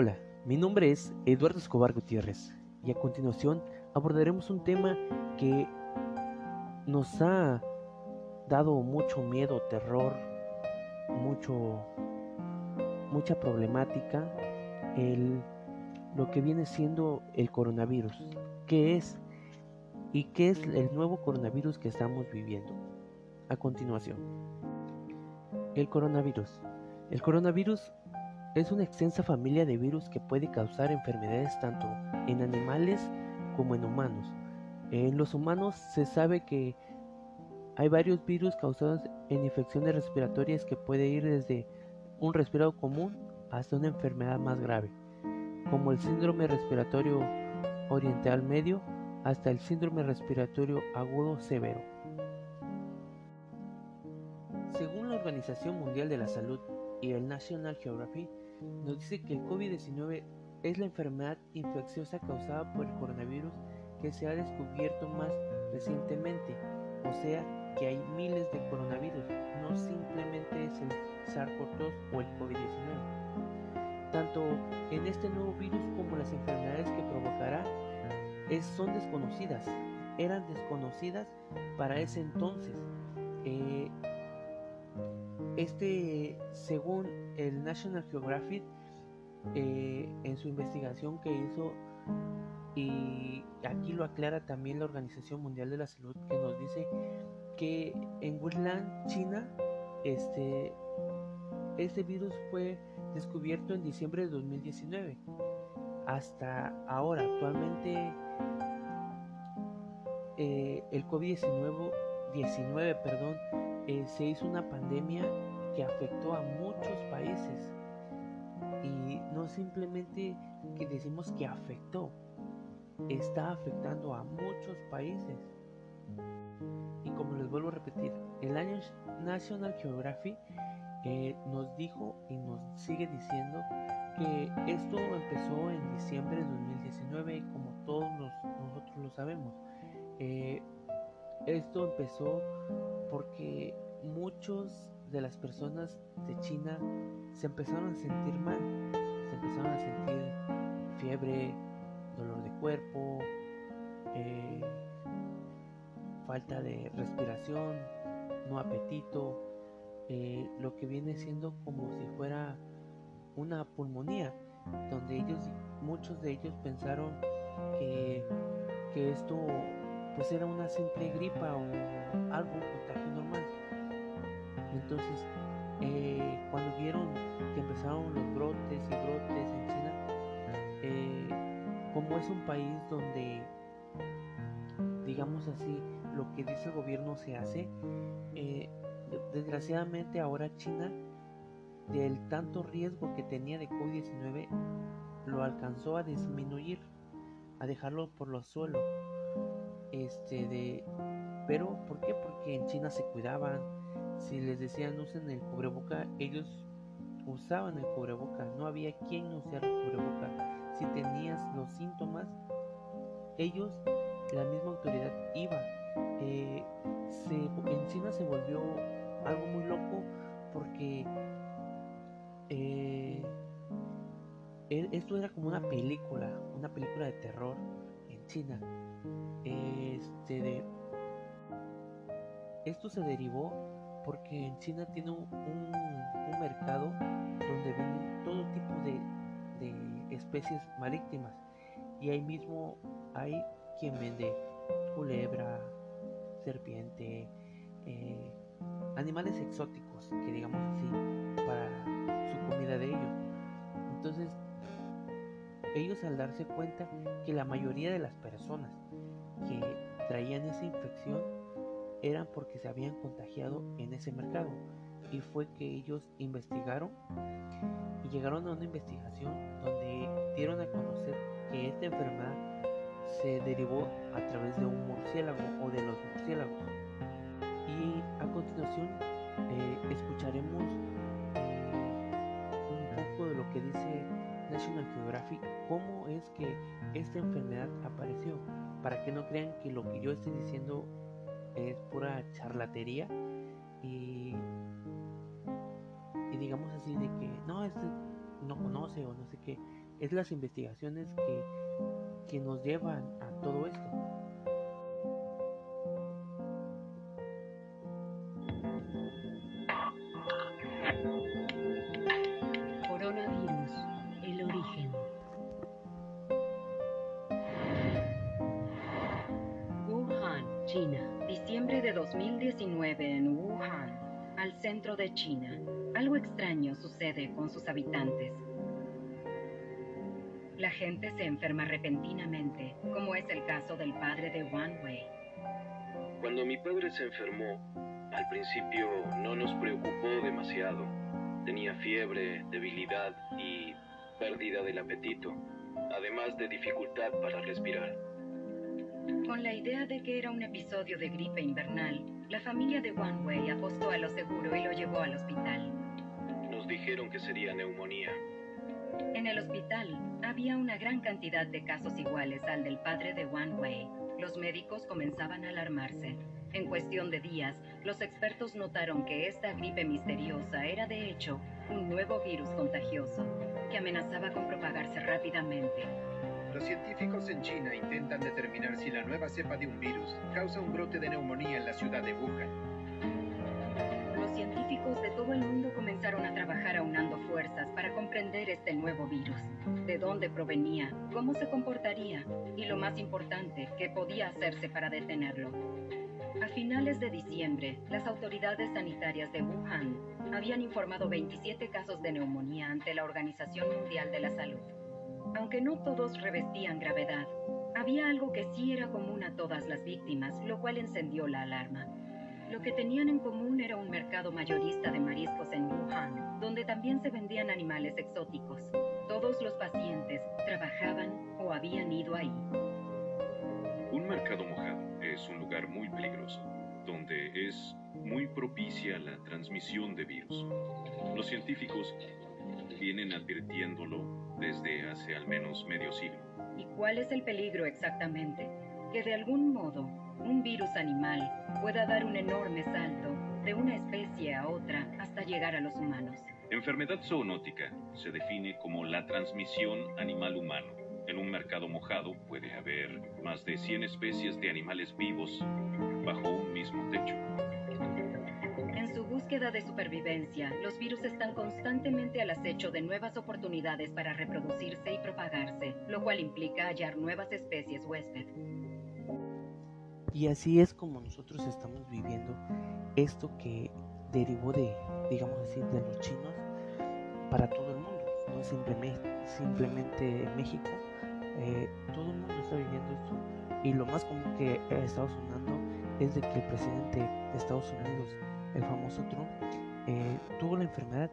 Hola, mi nombre es Eduardo Escobar Gutiérrez y a continuación abordaremos un tema que nos ha dado mucho miedo, terror, mucho, mucha problemática, el, lo que viene siendo el coronavirus. ¿Qué es? ¿Y qué es el nuevo coronavirus que estamos viviendo? A continuación, el coronavirus. El coronavirus es una extensa familia de virus que puede causar enfermedades tanto en animales como en humanos. En los humanos se sabe que hay varios virus causados en infecciones respiratorias que puede ir desde un resfriado común hasta una enfermedad más grave, como el síndrome respiratorio oriental medio hasta el síndrome respiratorio agudo severo. Según la Organización Mundial de la Salud y el National Geographic, nos dice que el COVID-19 es la enfermedad infecciosa causada por el coronavirus que se ha descubierto más recientemente, o sea que hay miles de coronavirus, no simplemente es el SARS-CoV-2 o el COVID-19. Tanto en este nuevo virus como las enfermedades que provocará son desconocidas, eran desconocidas para ese entonces. Eh, este, según el National Geographic, eh, en su investigación que hizo, y aquí lo aclara también la Organización Mundial de la Salud, que nos dice que en Wuhan, China, este, este virus fue descubierto en diciembre de 2019. Hasta ahora, actualmente, eh, el COVID-19 19, perdón, eh, se hizo una pandemia que afectó a muchos países. Y no simplemente que decimos que afectó, está afectando a muchos países. Y como les vuelvo a repetir, el año National Geographic eh, nos dijo y nos sigue diciendo que esto empezó en diciembre de 2019, como todos nosotros lo sabemos. Eh, esto empezó porque muchos de las personas de China se empezaron a sentir mal, se empezaron a sentir fiebre, dolor de cuerpo, eh, falta de respiración, no apetito, eh, lo que viene siendo como si fuera una pulmonía, donde ellos, muchos de ellos pensaron que, que esto pues era una simple gripa o algo, un contagio normal. Entonces, eh, cuando vieron que empezaron los brotes y brotes en China, eh, como es un país donde, digamos así, lo que dice el gobierno se hace, eh, desgraciadamente ahora China, del tanto riesgo que tenía de COVID-19, lo alcanzó a disminuir, a dejarlo por los suelos este de pero ¿por qué? Porque en China se cuidaban. Si les decían usen el cubreboca, ellos usaban el cubreboca. No había quien usara el cubreboca. Si tenías los síntomas, ellos, la misma autoridad iba. Eh, en China se volvió algo muy loco porque eh, esto era como una película, una película de terror en China este de, esto se derivó porque en China tiene un, mercado donde venden todo tipo de, especies marítimas y ahí mismo hay quien vende culebra, serpiente, eh, animales exóticos, que digamos así, para su comida de ellos. Entonces, ellos al darse cuenta que la mayoría de las personas que traían esa infección eran porque se habían contagiado en ese mercado y fue que ellos investigaron y llegaron a una investigación donde dieron a conocer que esta enfermedad se derivó a través de un murciélago o de los murciélagos. Y a continuación eh, escucharemos eh, un poco de lo que dice National Geographic cómo es que esta enfermedad apareció para que no crean que lo que yo estoy diciendo es pura charlatería y, digamos así de que no, este no conoce o no sé qué. es las investigaciones que, que nos llevan a todo esto. 2019 en Wuhan, al centro de China. Algo extraño sucede con sus habitantes. La gente se enferma repentinamente, como es el caso del padre de Wang Wei. Cuando mi padre se enfermó, al principio no nos preocupó demasiado. Tenía fiebre, debilidad y pérdida del apetito, además de dificultad para respirar. Con la idea de que era un episodio de gripe invernal, la familia de Wang Wei apostó a lo seguro y lo llevó al hospital. Nos dijeron que sería neumonía. En el hospital había una gran cantidad de casos iguales al del padre de Wang Wei. Los médicos comenzaban a alarmarse. En cuestión de días, los expertos notaron que esta gripe misteriosa era de hecho un nuevo virus contagioso que amenazaba con propagarse rápidamente. Los científicos en China intentan determinar si la nueva cepa de un virus causa un brote de neumonía en la ciudad de Wuhan. Los científicos de todo el mundo comenzaron a trabajar aunando fuerzas para comprender este nuevo virus, de dónde provenía, cómo se comportaría y lo más importante, qué podía hacerse para detenerlo. A finales de diciembre, las autoridades sanitarias de Wuhan habían informado 27 casos de neumonía ante la Organización Mundial de la Salud. Aunque no todos revestían gravedad, había algo que sí era común a todas las víctimas, lo cual encendió la alarma. Lo que tenían en común era un mercado mayorista de mariscos en Wuhan, donde también se vendían animales exóticos. Todos los pacientes trabajaban o habían ido ahí. Un mercado mojado es un lugar muy peligroso, donde es muy propicia la transmisión de virus. Los científicos vienen advirtiéndolo desde hace al menos medio siglo. ¿Y cuál es el peligro exactamente? Que de algún modo un virus animal pueda dar un enorme salto de una especie a otra hasta llegar a los humanos. Enfermedad zoonótica se define como la transmisión animal-humano. En un mercado mojado puede haber más de 100 especies de animales vivos bajo un mismo techo. En su búsqueda de supervivencia, los virus están constantemente al acecho de nuevas oportunidades para reproducirse y propagarse, lo cual implica hallar nuevas especies huésped. Y así es como nosotros estamos viviendo esto que derivó de, digamos así, de los chinos para todo el mundo, no simplemente, simplemente en México. Eh, todo el mundo está viviendo esto y lo más común que ha estado sonando es de que el presidente de Estados Unidos, el famoso Trump, eh, tuvo la enfermedad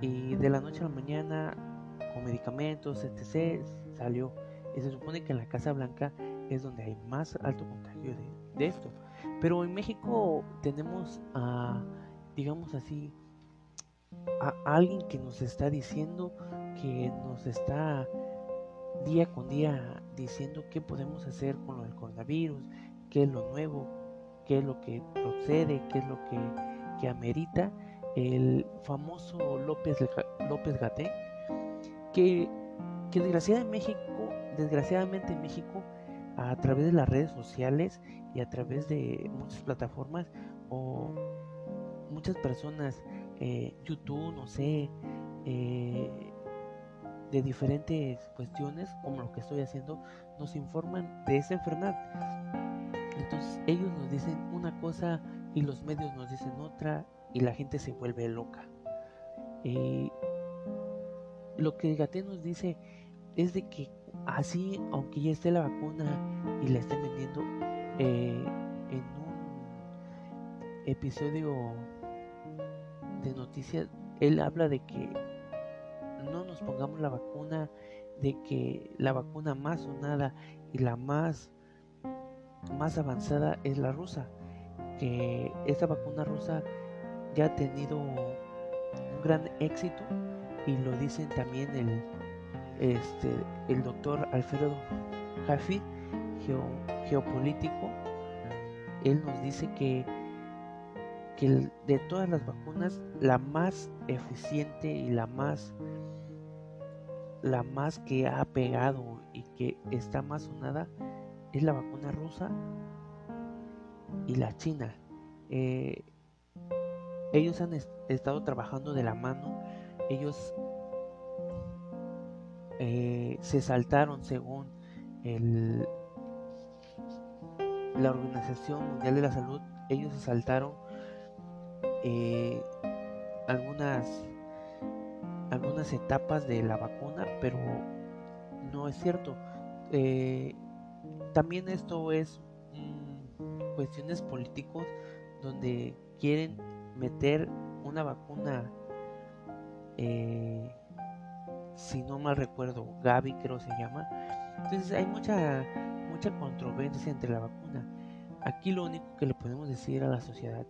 y de la noche a la mañana con medicamentos, etc., salió. Y se supone que en la Casa Blanca es donde hay más alto contagio de, esto. Pero en México tenemos a, digamos así, a alguien que nos está diciendo, que nos está día con día diciendo qué podemos hacer con del coronavirus, qué es lo nuevo, qué es lo que procede, qué es lo que, que amerita el famoso López, López Gaté, que, que desgraciadamente en México, desgraciadamente en México, a través de las redes sociales y a través de muchas plataformas o muchas personas, eh, YouTube, no sé, eh, de diferentes cuestiones, como lo que estoy haciendo, nos informan de esa enfermedad. Entonces ellos nos dicen una cosa y los medios nos dicen otra y la gente se vuelve loca. Eh, lo que Gaté nos dice es de que así, aunque ya esté la vacuna y la estén vendiendo, eh, en un episodio de noticias, él habla de que no nos pongamos la vacuna, de que la vacuna más sonada y la más, más avanzada es la rusa, que esta vacuna rusa ya ha tenido un gran éxito y lo dicen también el, este, el doctor Alfredo Jaffe, geo, geopolítico, él nos dice que, que de todas las vacunas, la más eficiente y la más la más que ha pegado y que está más sonada es la vacuna rusa y la china. Eh, ellos han estado trabajando de la mano, ellos eh, se saltaron según el, la Organización Mundial de la Salud, ellos saltaron eh, algunas algunas etapas de la vacuna, pero no es cierto. También esto es mm, cuestiones políticos donde quieren meter una vacuna, eh, si no mal recuerdo, Gavi creo se llama. Entonces hay mucha mucha controversia entre la vacuna. Aquí lo único que le podemos decir a la sociedad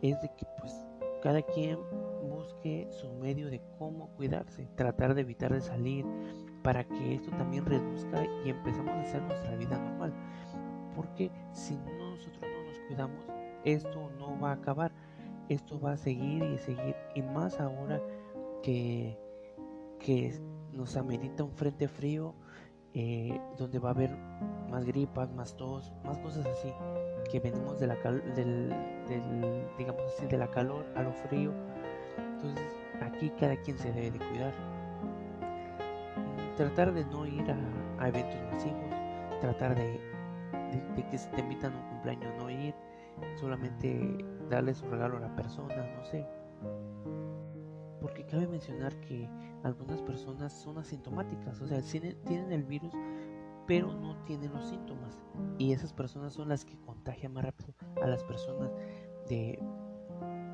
es de que pues cada quien busque su medio de cómo cuidarse, tratar de evitar de salir para que esto también reduzca y empezamos a hacer nuestra vida normal. Porque si nosotros no nos cuidamos, esto no va a acabar, esto va a seguir y seguir y más ahora que, que nos amerita un frente frío eh, donde va a haber más gripas, más tos, más cosas así que venimos de la del, digamos así, de la calor a lo frío. Entonces aquí cada quien se debe de cuidar. Tratar de no ir a, eventos masivos, tratar de, que si te invitan a un cumpleaños no ir, solamente darles un regalo a la persona, no sé. Porque cabe mencionar que algunas personas son asintomáticas, o sea, tienen el virus pero no tienen los síntomas. Y esas personas son las que contagian más rápido a las personas de,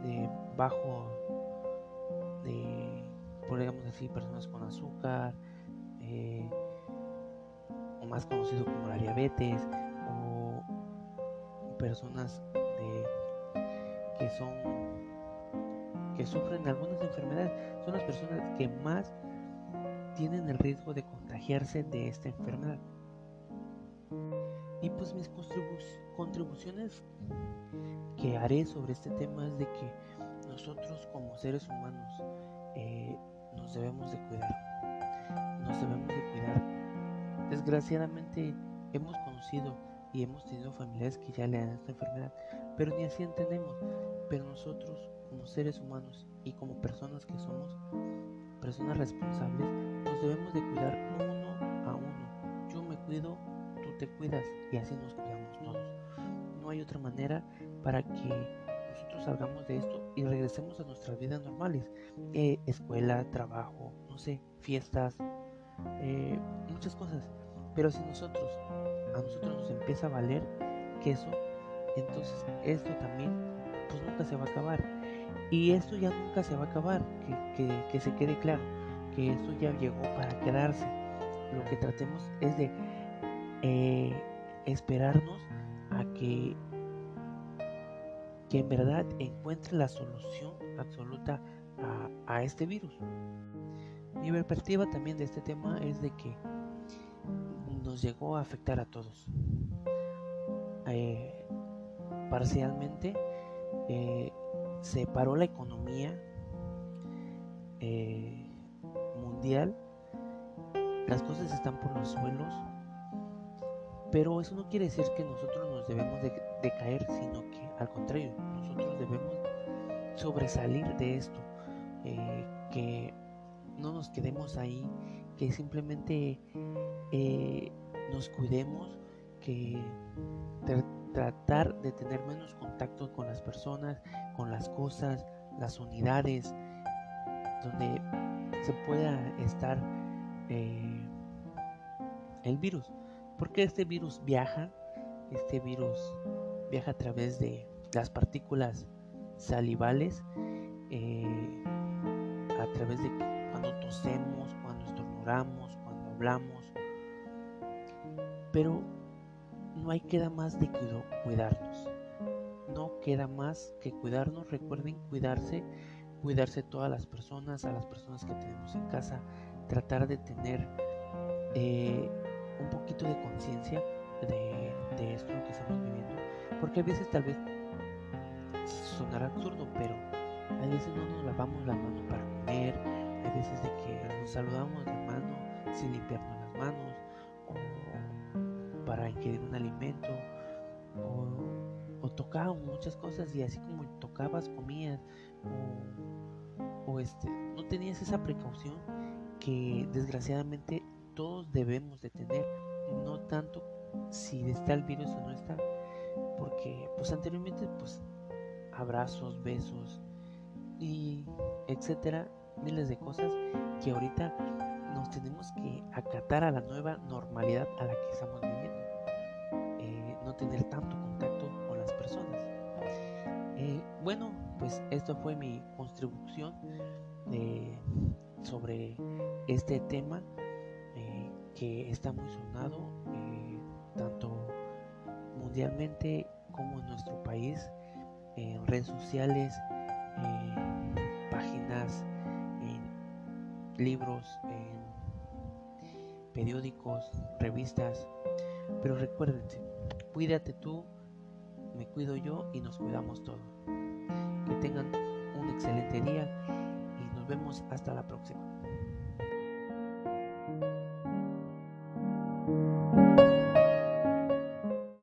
de bajo, de, digamos así, personas con azúcar, o más conocido como la diabetes, o personas que son que sufren algunas enfermedades son las personas que más tienen el riesgo de contagiarse de esta enfermedad. Y pues mis contribuciones que haré sobre este tema es de que nosotros como seres humanos eh, nos debemos de cuidar. Nos debemos de cuidar. Desgraciadamente hemos conocido y hemos tenido familiares que ya le dan esta enfermedad, pero ni así entendemos. Pero nosotros como seres humanos y como personas que somos personas responsables, nos debemos de cuidar uno a uno. Yo me cuido te cuidas y así nos cuidamos todos. No hay otra manera para que nosotros salgamos de esto y regresemos a nuestras vidas normales. Eh, escuela, trabajo, no sé, fiestas, eh, muchas cosas. Pero si nosotros, a nosotros nos empieza a valer que eso, entonces esto también, pues nunca se va a acabar. Y esto ya nunca se va a acabar, que, que se quede claro, que esto ya llegó para quedarse. Lo que tratemos es de eh, esperarnos a que, que en verdad encuentre la solución absoluta a, este virus. Mi perspectiva también de este tema es de que nos llegó a afectar a todos. Eh, parcialmente eh, se paró la economía mundial, las cosas están por los suelos, pero eso no quiere decir que nosotros nos debemos de, caer, sino que al contrario, nosotros debemos sobresalir de esto, eh, que no nos quedemos ahí, que simplemente eh, nos cuidemos, que tratar de tener menos contacto con las personas, con las cosas, las unidades, donde se pueda estar eh, el virus. Porque este virus viaja, este virus viaja a través de las partículas salivales, eh, a través de tosemos, cuando estornudamos, cuando hablamos. Pero no hay queda más de cuidarnos. No queda más que cuidarnos. Recuerden cuidarse, cuidarse todas las personas, a las personas que tenemos en casa, tratar de tener eh, un poquito de conciencia de, esto que estamos viviendo. Porque a veces tal vez sonará absurdo, pero a veces no nos lavamos la mano para comer, hay veces de que nos saludamos de mano sin limpiarnos las manos o para ingerir un alimento o, o muchas cosas y así como tocabas comías o, o este no tenías esa precaución que desgraciadamente todos debemos de tener no tanto si está el virus o no está porque pues anteriormente pues abrazos besos y etcétera miles de cosas que ahorita nos tenemos que acatar a la nueva normalidad a la que estamos viviendo. Eh, no tener tanto contacto con las personas. Eh, bueno pues esto fue mi contribución eh, sobre este tema que está muy sonado tanto mundialmente como en nuestro país en redes sociales páginas libros en periódicos revistas. Pero recuérdense cuídate tú me cuido yo y nos cuidamos todos. Que tengan un excelente día y nos vemos hasta la próxima